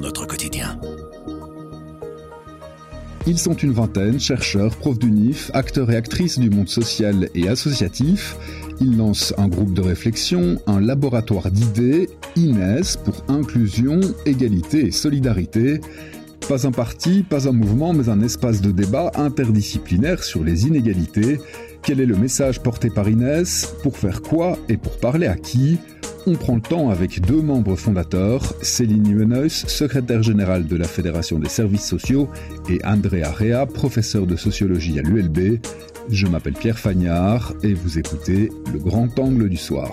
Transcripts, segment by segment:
notre quotidien. Ils sont une vingtaine, chercheurs, profs d'UNIF, acteurs et actrices du monde social et associatif. Ils lancent un groupe de réflexion, un laboratoire d'idées, INES pour inclusion, égalité et solidarité. Pas un parti, pas un mouvement, mais un espace de débat interdisciplinaire sur les inégalités. Quel est le message porté par Inès Pour faire quoi et pour parler à qui? On prend le temps avec deux membres fondateurs, Céline Nueneus, secrétaire générale de la Fédération des services sociaux, et Andrea Rea, professeur de sociologie à l'ULB. Je m'appelle Pierre Fagnard et vous écoutez Le Grand Angle du Soir.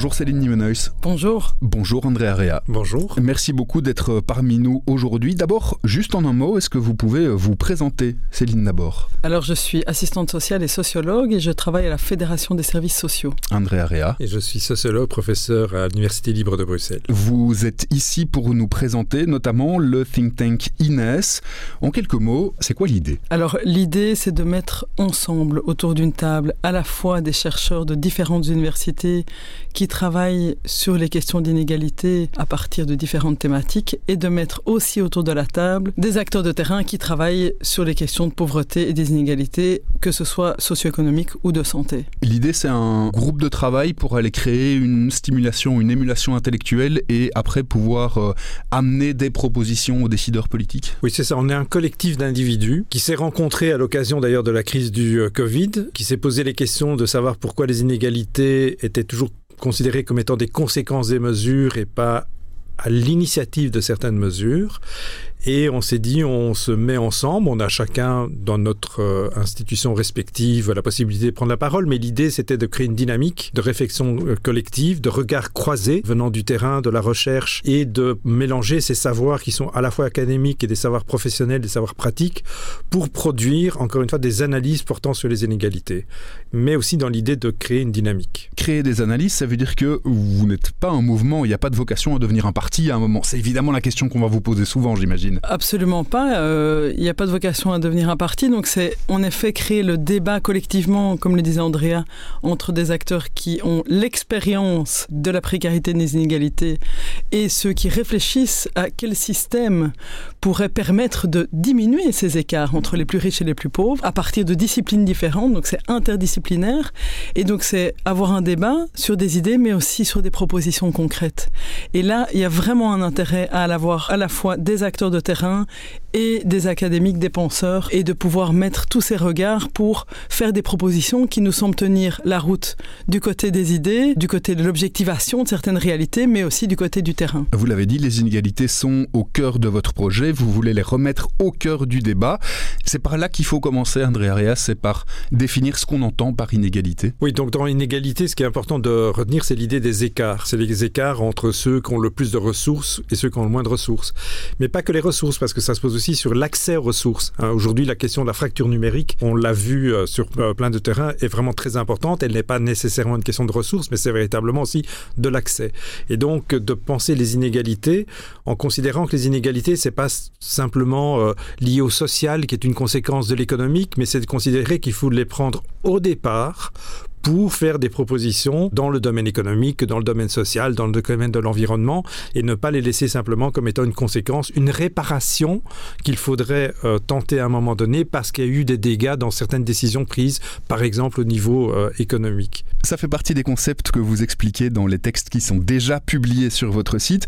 Bonjour Céline Nimenhuis. Bonjour. Bonjour André Area. Bonjour. Merci beaucoup d'être parmi nous aujourd'hui. D'abord, juste en un mot, est-ce que vous pouvez vous présenter, Céline d'abord? Alors, je suis assistante sociale et sociologue et je travaille à la Fédération des services sociaux. André Area. Et je suis sociologue, professeur à l'Université libre de Bruxelles. Vous êtes ici pour nous présenter notamment le think tank INES. En quelques mots, c'est quoi l'idée? Alors, l'idée, c'est de mettre ensemble autour d'une table à la fois des chercheurs de différentes universités qui travaille sur les questions d'inégalité à partir de différentes thématiques et de mettre aussi autour de la table des acteurs de terrain qui travaillent sur les questions de pauvreté et des inégalités, que ce soit socio-économique ou de santé. L'idée, c'est un groupe de travail pour aller créer une stimulation, une émulation intellectuelle et après pouvoir euh, amener des propositions aux décideurs politiques. Oui, c'est ça. On est un collectif d'individus qui s'est rencontré à l'occasion d'ailleurs de la crise du euh, Covid, qui s'est posé les questions de savoir pourquoi les inégalités étaient toujours considérées comme étant des conséquences des mesures et pas à l'initiative de certaines mesures. Et on s'est dit, on se met ensemble, on a chacun dans notre euh, institution respective la possibilité de prendre la parole, mais l'idée c'était de créer une dynamique de réflexion euh, collective, de regard croisé venant du terrain, de la recherche, et de mélanger ces savoirs qui sont à la fois académiques et des savoirs professionnels, des savoirs pratiques, pour produire, encore une fois, des analyses portant sur les inégalités, mais aussi dans l'idée de créer une dynamique. Créer des analyses, ça veut dire que vous n'êtes pas un mouvement, il n'y a pas de vocation à devenir un parti à un moment. C'est évidemment la question qu'on va vous poser souvent, j'imagine. Absolument pas. Euh, il n'y a pas de vocation à devenir un parti. Donc c'est en effet créer le débat collectivement, comme le disait Andrea, entre des acteurs qui ont l'expérience de la précarité des inégalités et ceux qui réfléchissent à quel système pourrait permettre de diminuer ces écarts entre les plus riches et les plus pauvres à partir de disciplines différentes. Donc c'est interdisciplinaire. Et donc c'est avoir un débat sur des idées, mais aussi sur des propositions concrètes. Et là, il y a vraiment un intérêt à avoir à la fois des acteurs de terrain et des académiques, des penseurs, et de pouvoir mettre tous ces regards pour faire des propositions qui nous semblent tenir la route du côté des idées, du côté de l'objectivation de certaines réalités, mais aussi du côté du terrain. Vous l'avez dit, les inégalités sont au cœur de votre projet, vous voulez les remettre au cœur du débat. C'est par là qu'il faut commencer, André Arias, c'est par définir ce qu'on entend par inégalité. Oui, donc dans inégalité, ce qui est important de retenir, c'est l'idée des écarts. C'est les écarts entre ceux qui ont le plus de ressources et ceux qui ont le moins de ressources. Mais pas que les ressources, parce que ça se pose aussi sur l'accès aux ressources. Hein, Aujourd'hui, la question de la fracture numérique, on l'a vu euh, sur euh, plein de terrains, est vraiment très importante. Elle n'est pas nécessairement une question de ressources, mais c'est véritablement aussi de l'accès. Et donc, de penser les inégalités en considérant que les inégalités, c'est pas simplement euh, lié au social, qui est une conséquence de l'économique, mais c'est de considérer qu'il faut les prendre au départ pour faire des propositions dans le domaine économique, dans le domaine social, dans le domaine de l'environnement, et ne pas les laisser simplement comme étant une conséquence, une réparation qu'il faudrait euh, tenter à un moment donné parce qu'il y a eu des dégâts dans certaines décisions prises, par exemple au niveau euh, économique. Ça fait partie des concepts que vous expliquez dans les textes qui sont déjà publiés sur votre site.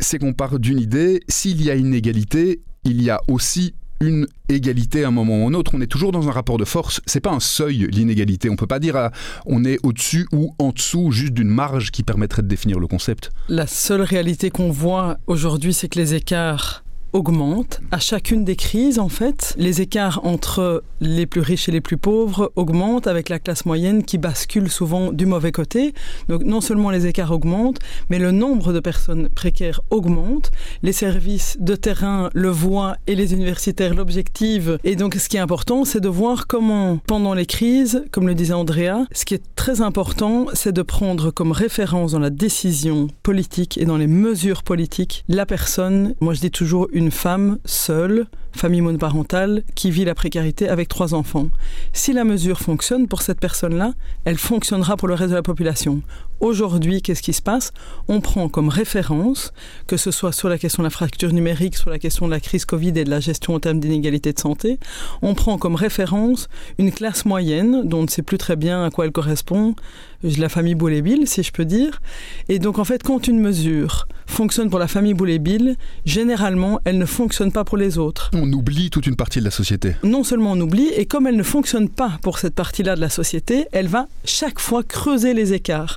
C'est qu'on part d'une idée, s'il y a inégalité, il y a aussi une égalité à un moment ou un autre. On est toujours dans un rapport de force. C'est pas un seuil l'inégalité. On peut pas dire à, on est au-dessus ou en dessous juste d'une marge qui permettrait de définir le concept. La seule réalité qu'on voit aujourd'hui, c'est que les écarts augmentent à chacune des crises en fait. Les écarts entre les plus riches et les plus pauvres augmentent avec la classe moyenne qui bascule souvent du mauvais côté. Donc non seulement les écarts augmentent, mais le nombre de personnes précaires augmente. Les services de terrain le voient et les universitaires l'objectivent. Et donc ce qui est important, c'est de voir comment pendant les crises, comme le disait Andrea, ce qui est très important, c'est de prendre comme référence dans la décision politique et dans les mesures politiques la personne, moi je dis toujours une femme seule, famille monoparentale, qui vit la précarité avec trois enfants. Si la mesure fonctionne pour cette personne-là, elle fonctionnera pour le reste de la population. Aujourd'hui, qu'est-ce qui se passe? On prend comme référence, que ce soit sur la question de la fracture numérique, sur la question de la crise Covid et de la gestion en termes d'inégalité de santé, on prend comme référence une classe moyenne dont on ne sait plus très bien à quoi elle correspond, la famille Boulet-Bill, si je peux dire. Et donc, en fait, quand une mesure fonctionne pour la famille Boulet-Bill, généralement, elle ne fonctionne pas pour les autres. On oublie toute une partie de la société. Non seulement on oublie, et comme elle ne fonctionne pas pour cette partie-là de la société, elle va chaque fois creuser les écarts.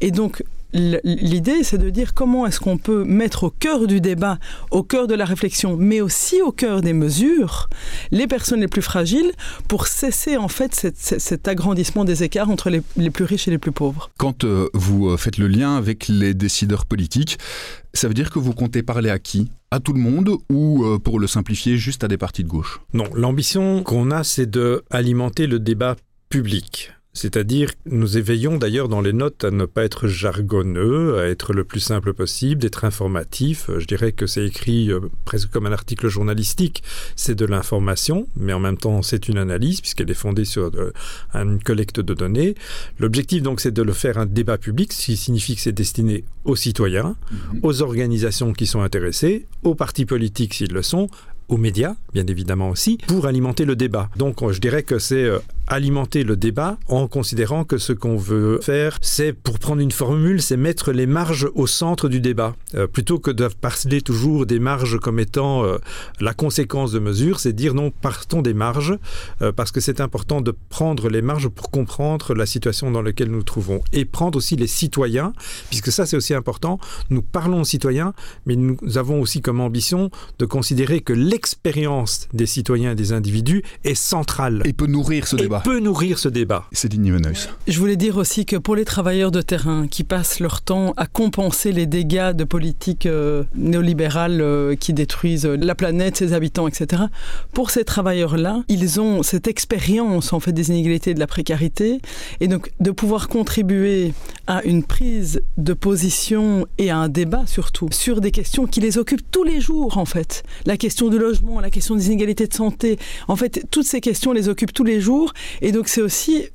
Et donc, L'idée, c'est de dire comment est-ce qu'on peut mettre au cœur du débat, au cœur de la réflexion, mais aussi au cœur des mesures, les personnes les plus fragiles pour cesser en fait cet, agrandissement des écarts entre les, plus riches et les plus pauvres. Quand euh, vous euh, faites le lien avec les décideurs politiques, ça veut dire que vous comptez parler à qui? À tout le monde ou, euh, pour le simplifier, juste à des partis de gauche? Non, l'ambition qu'on a, c'est de alimenter le débat public. C'est-à-dire, nous éveillons d'ailleurs dans les notes à ne pas être jargonneux, à être le plus simple possible, d'être informatif. Je dirais que c'est écrit euh, presque comme un article journalistique. C'est de l'information, mais en même temps, c'est une analyse puisqu'elle est fondée sur euh, une collecte de données. L'objectif, donc, c'est de le faire un débat public, ce qui signifie que c'est destiné aux citoyens, mhm. aux organisations qui sont intéressées, aux partis politiques s'ils le sont, aux médias, bien évidemment aussi, pour alimenter le débat. Donc je dirais que c'est euh, alimenter le débat en considérant que ce qu'on veut faire, c'est, pour prendre une formule, c'est mettre les marges au centre du débat. Euh, plutôt que de parler toujours des marges comme étant euh, la conséquence de mesures, c'est dire non, partons des marges, parce que c'est important de prendre les marges pour comprendre la situation dans laquelle nous nous trouvons. Et prendre aussi les citoyens, puisque ça c'est aussi important, nous parlons aux citoyens, mais nous avons aussi comme ambition de considérer que l'expérience des citoyens et des individus est centrale. Et peut nourrir ce débat. Peut nourrir ce débat. C'est Je voulais dire aussi que pour les travailleurs de terrain qui passent leur temps à compenser les dégâts de politiques euh, néolibérales euh, qui détruisent la planète, ses habitants, etc., pour ces travailleurs-là, ils ont cette expérience en fait des inégalités et de la précarité, et donc de pouvoir contribuer à une prise de position et à un débat surtout sur des questions qui les occupent tous les jours en fait. La question du logement, la question des inégalités de santé, en fait toutes ces questions les occupent tous les jours et donc c'est aussi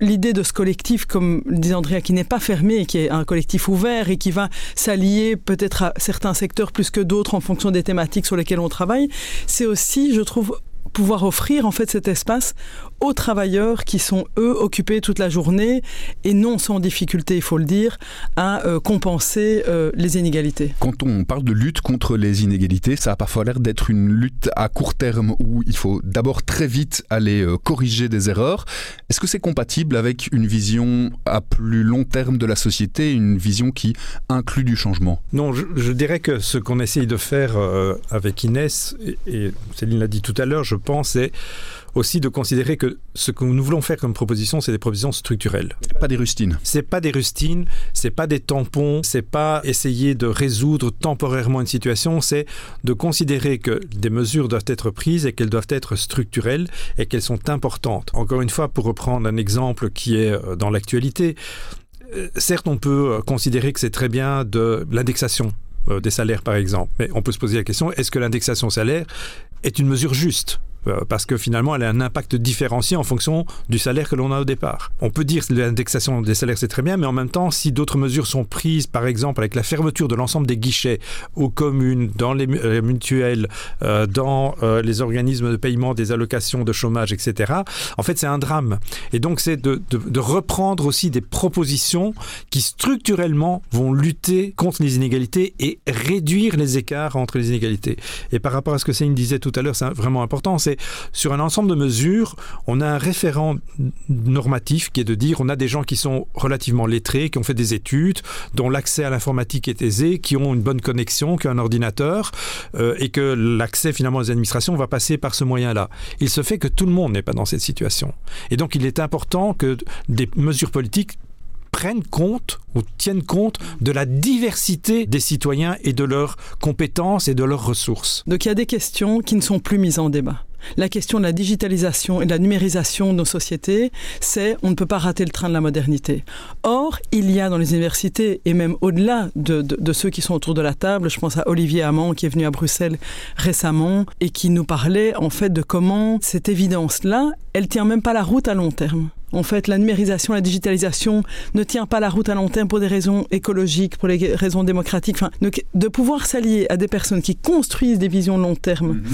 l'idée de ce collectif, comme dit Andrea, qui n'est pas fermé, qui est un collectif ouvert et qui va s'allier peut-être à certains secteurs plus que d'autres en fonction des thématiques sur lesquelles on travaille, c'est aussi, je trouve, pouvoir offrir en fait cet espace aux travailleurs qui sont eux occupés toute la journée et non sans difficulté, il faut le dire, à euh, compenser euh, les inégalités. Quand on parle de lutte contre les inégalités, ça a parfois l'air d'être une lutte à court terme où il faut d'abord très vite aller euh, corriger des erreurs. Est-ce que c'est compatible avec une vision à plus long terme de la société, une vision qui inclut du changement? Non, je, dirais que ce qu'on essaye de faire avec Inès, et, et Céline l'a dit tout à l'heure, je pense, c'est aussi de considérer que ce que nous voulons faire comme proposition, c'est des propositions structurelles. Pas des rustines. C'est pas des rustines, c'est pas des tampons, c'est pas essayer de résoudre temporairement une situation, c'est de considérer que des mesures doivent être prises et qu'elles doivent être structurelles et qu'elles sont importantes. Encore une fois, pour reprendre un exemple qui est euh, dans l'actualité, euh, certes, on peut euh, considérer que c'est très bien de l'indexation des salaires, par exemple. Mais on peut se poser la question, est-ce que l'indexation salaire est une mesure juste? Parce que finalement, elle a un impact différencié en fonction du salaire que l'on a au départ. On peut dire que l'indexation des salaires, c'est très bien, mais en même temps, si d'autres mesures sont prises, par exemple avec la fermeture de l'ensemble des guichets aux communes, dans les, euh, mutuelles, euh, dans les organismes de paiement des allocations de chômage, etc., en fait, c'est un drame. Et donc, c'est de, reprendre aussi des propositions qui structurellement vont lutter contre les inégalités et réduire les écarts entre les inégalités. Et par rapport à ce que Céline disait tout à l'heure, c'est vraiment important, sur un ensemble de mesures, on a un référent normatif qui est de dire on a des gens qui sont relativement lettrés, qui ont fait des études, dont l'accès à l'informatique est aisé, qui ont une bonne connexion, qui ont un ordinateur, euh, et que l'accès finalement aux administrations va passer par ce moyen-là. Il se fait que tout le monde n'est pas dans cette situation. Et donc il est important que des mesures politiques prennent compte ou tiennent compte de la diversité des citoyens et de leurs compétences et de leurs ressources. Donc il y a des questions qui ne sont plus mises en débat. La question de la digitalisation et de la numérisation de nos sociétés, c'est on ne peut pas rater le train de la modernité. Or, il y a dans les universités, et même au-delà de, ceux qui sont autour de la table, je pense à Olivier Hamon qui est venu à Bruxelles récemment et qui nous parlait en fait de comment cette évidence-là, elle tient même pas la route à long terme. En fait, la numérisation, la digitalisation ne tient pas la route à long terme pour des raisons écologiques, pour des raisons démocratiques. Enfin, de pouvoir s'allier à des personnes qui construisent des visions long terme, mhm.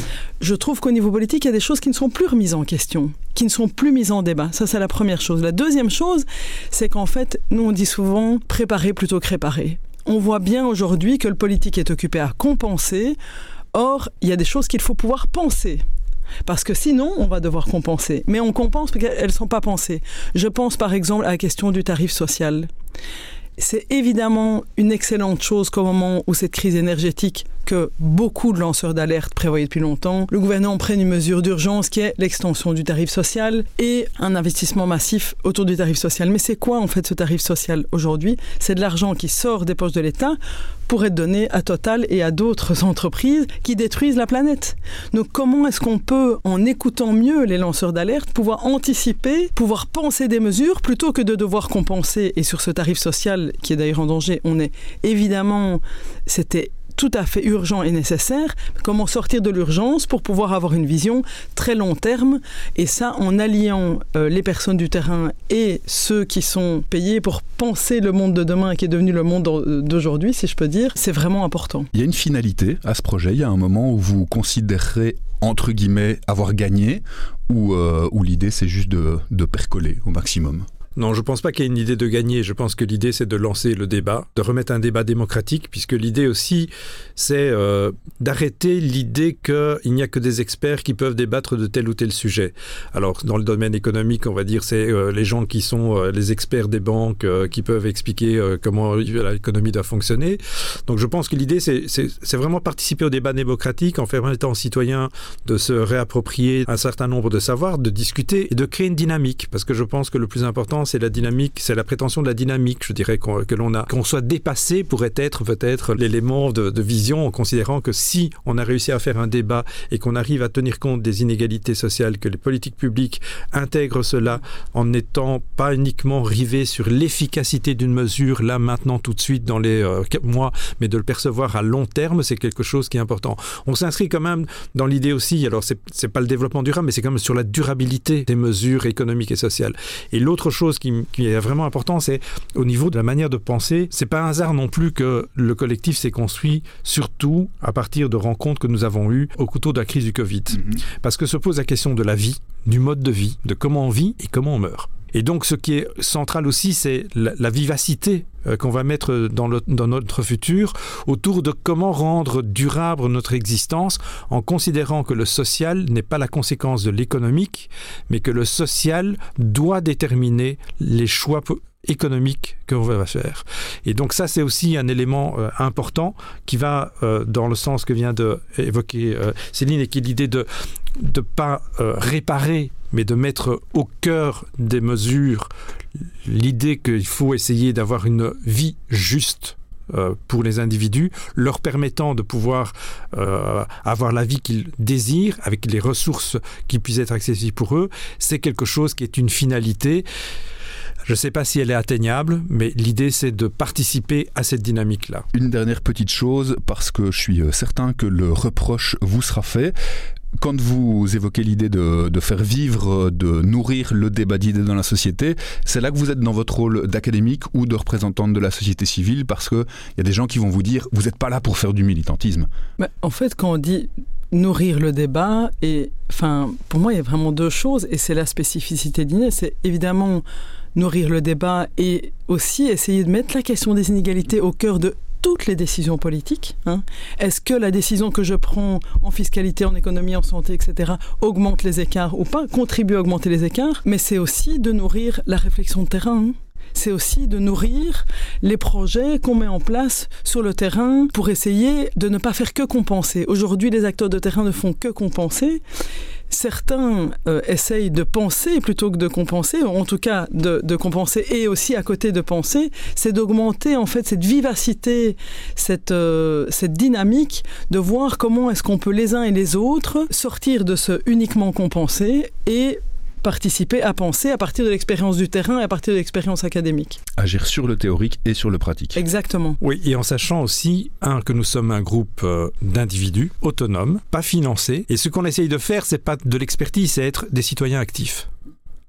je trouve qu'au niveau politique, il y a des choses qui ne sont plus remises en question, qui ne sont plus mises en débat. Ça, c'est la première chose. La deuxième chose, c'est qu'en fait, nous, on dit souvent préparer plutôt que réparer. On voit bien aujourd'hui que le politique est occupé à compenser. Or, il y a des choses qu'il faut pouvoir penser. Parce que sinon, on va devoir compenser. Mais on compense parce qu'elles ne sont pas pensées. Je pense par exemple à la question du tarif social. C'est évidemment une excellente chose qu'au moment où cette crise énergétique que beaucoup de lanceurs d'alerte prévoyaient depuis longtemps, le gouvernement prenne une mesure d'urgence qui est l'extension du tarif social et un investissement massif autour du tarif social. Mais c'est quoi en fait ce tarif social aujourd'hui? C'est de l'argent qui sort des poches de l'État pour être donné à Total et à d'autres entreprises qui détruisent la planète. Donc comment est-ce qu'on peut, en écoutant mieux les lanceurs d'alerte, pouvoir anticiper, pouvoir penser des mesures plutôt que de devoir compenser? Et sur ce tarif social, qui est d'ailleurs en danger, on est évidemment, c'était tout à fait urgent et nécessaire. Comment sortir de l'urgence pour pouvoir avoir une vision très long terme et ça en alliant euh, les personnes du terrain et ceux qui sont payés pour penser le monde de demain qui est devenu le monde d'aujourd'hui, si je peux dire, c'est vraiment important. Il y a une finalité à ce projet. Il y a un moment où vous considérerez entre guillemets avoir gagné ou, euh, l'idée c'est juste de percoler au maximum non, je ne pense pas qu'il y ait une idée de gagner. Je pense que l'idée, c'est de lancer le débat, de remettre un débat démocratique, puisque l'idée aussi, c'est euh, d'arrêter l'idée qu'il n'y a que des experts qui peuvent débattre de tel ou tel sujet. Alors, dans le domaine économique, on va dire, c'est euh, les gens qui sont euh, les experts des banques qui peuvent expliquer comment l'économie doit fonctionner. Donc, je pense que l'idée, c'est vraiment participer au débat démocratique en permettant aux citoyens de se réapproprier un certain nombre de savoirs, de discuter et de créer une dynamique, parce que je pense que le plus important, c'est la dynamique, c'est la prétention de la dynamique, je dirais, que l'on a. Qu'on soit dépassé pourrait être peut-être l'élément de, vision en considérant que si on a réussi à faire un débat et qu'on arrive à tenir compte des inégalités sociales, que les politiques publiques intègrent cela en n'étant pas uniquement rivés sur l'efficacité d'une mesure là maintenant tout de suite dans les euh, mois, mais de le percevoir à long terme, c'est quelque chose qui est important. On s'inscrit quand même dans l'idée aussi, alors c'est pas le développement durable, mais c'est quand même sur la durabilité des mesures économiques et sociales. Et l'autre chose qui, est vraiment important, c'est au niveau de la manière de penser. C'est pas un hasard non plus que le collectif s'est construit surtout à partir de rencontres que nous avons eues au couteau de la crise du Covid. Mhm. Parce que se pose la question de la vie, du mode de vie, de comment on vit et comment on meurt. Et donc, ce qui est central aussi, c'est la, vivacité euh, qu'on va mettre dans, notre futur autour de comment rendre durable notre existence en considérant que le social n'est pas la conséquence de l'économique, mais que le social doit déterminer les choix économiques qu'on va faire. Et donc ça, c'est aussi un élément euh, important qui va euh, dans le sens que vient d'évoquer Céline et qui est l'idée de ne pas réparer mais de mettre au cœur des mesures l'idée qu'il faut essayer d'avoir une vie juste euh, pour les individus, leur permettant de pouvoir euh, avoir la vie qu'ils désirent, avec les ressources qui puissent être accessibles pour eux, c'est quelque chose qui est une finalité. Je ne sais pas si elle est atteignable, mais l'idée c'est de participer à cette dynamique-là. Une dernière petite chose, parce que je suis euh, certain que le reproche vous sera fait quand vous évoquez l'idée de, faire vivre, de nourrir le débat d'idées dans la société, c'est là que vous êtes dans votre rôle d'académique ou de représentante de la société civile parce qu'il y a des gens qui vont vous dire vous n'êtes pas là pour faire du militantisme. en fait, quand on dit nourrir le débat, et, enfin, pour moi, il y a vraiment deux choses et c'est la spécificité d'INE. C'est évidemment nourrir le débat et aussi essayer de mettre la question des inégalités au cœur de toutes les décisions politiques. Hein. Est-ce que la décision que je prends en fiscalité, en économie, en santé, etc., augmente les écarts ou pas, contribue à augmenter les écarts Mais c'est aussi de nourrir la réflexion de terrain. Hein. c'est aussi de nourrir les projets qu'on met en place sur le terrain pour essayer de ne pas faire que compenser. Aujourd'hui, les acteurs de terrain ne font que compenser. Certains euh, essayent de penser plutôt que de compenser, en tout cas de, compenser et aussi à côté de penser, c'est d'augmenter en fait cette vivacité, cette, euh, cette dynamique, de voir comment est-ce qu'on peut les uns et les autres sortir de ce uniquement compenser et participer à penser à partir de l'expérience du terrain et à partir de l'expérience académique. Agir sur le théorique et sur le pratique. Exactement. Oui, et en sachant aussi, un, que nous sommes un groupe euh, d'individus autonomes, pas financés, et ce qu'on essaye de faire, c'est pas de l'expertise, c'est être des citoyens actifs.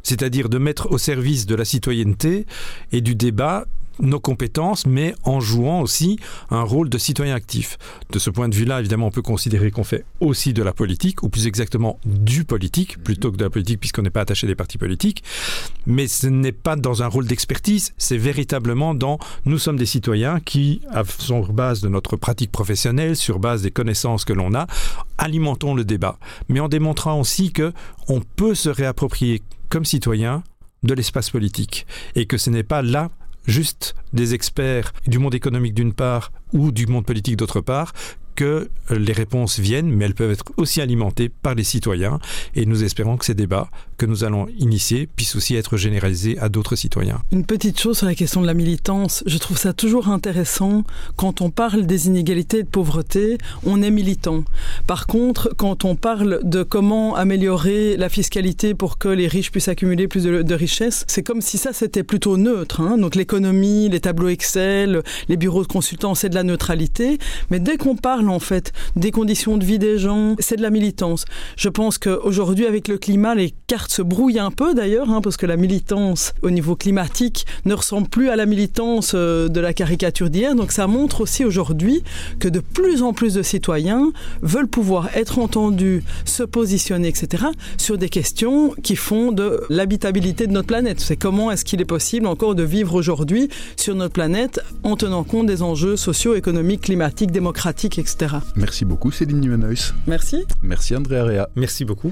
C'est-à-dire de mettre au service de la citoyenneté et du débat nos compétences, mais en jouant aussi un rôle de citoyen actif. De ce point de vue-là, évidemment, on peut considérer qu'on fait aussi de la politique, ou plus exactement du politique, plutôt que de la politique, puisqu'on n'est pas attaché des partis politiques. Mais ce n'est pas dans un rôle d'expertise, c'est véritablement dans nous sommes des citoyens qui, sur base de notre pratique professionnelle, sur base des connaissances que l'on a, alimentons le débat. Mais en démontrant aussi que on peut se réapproprier comme citoyen de l'espace politique et que ce n'est pas là juste des experts du monde économique d'une part ou du monde politique d'autre part que les réponses viennent, mais elles peuvent être aussi alimentées par les citoyens. Et nous espérons que ces débats que nous allons initier puissent aussi être généralisés à d'autres citoyens. Une petite chose sur la question de la militance. Je trouve ça toujours intéressant. Quand on parle des inégalités et de pauvreté, on est militant. Par contre, quand on parle de comment améliorer la fiscalité pour que les riches puissent accumuler plus de, de richesses, c'est comme si ça c'était plutôt neutre. Hein. Donc l'économie, les tableaux Excel, les bureaux de consultants, c'est de la neutralité. Mais dès qu'on parle en fait des conditions de vie des gens, c'est de la militance. Je pense qu'aujourd'hui, avec le climat, les cartes se brouillent un peu d'ailleurs, hein, parce que la militance au niveau climatique ne ressemble plus à la militance euh, de la caricature d'hier. Donc ça montre aussi aujourd'hui que de plus en plus de citoyens veulent pouvoir être entendus, se positionner, etc., sur des questions qui font de l'habitabilité de notre planète. C'est comment est-ce qu'il est possible encore de vivre aujourd'hui sur notre planète en tenant compte des enjeux socio-économiques, climatiques, démocratiques, etc. Merci beaucoup Céline Nuenhuis. Merci. Merci André Area. Merci beaucoup.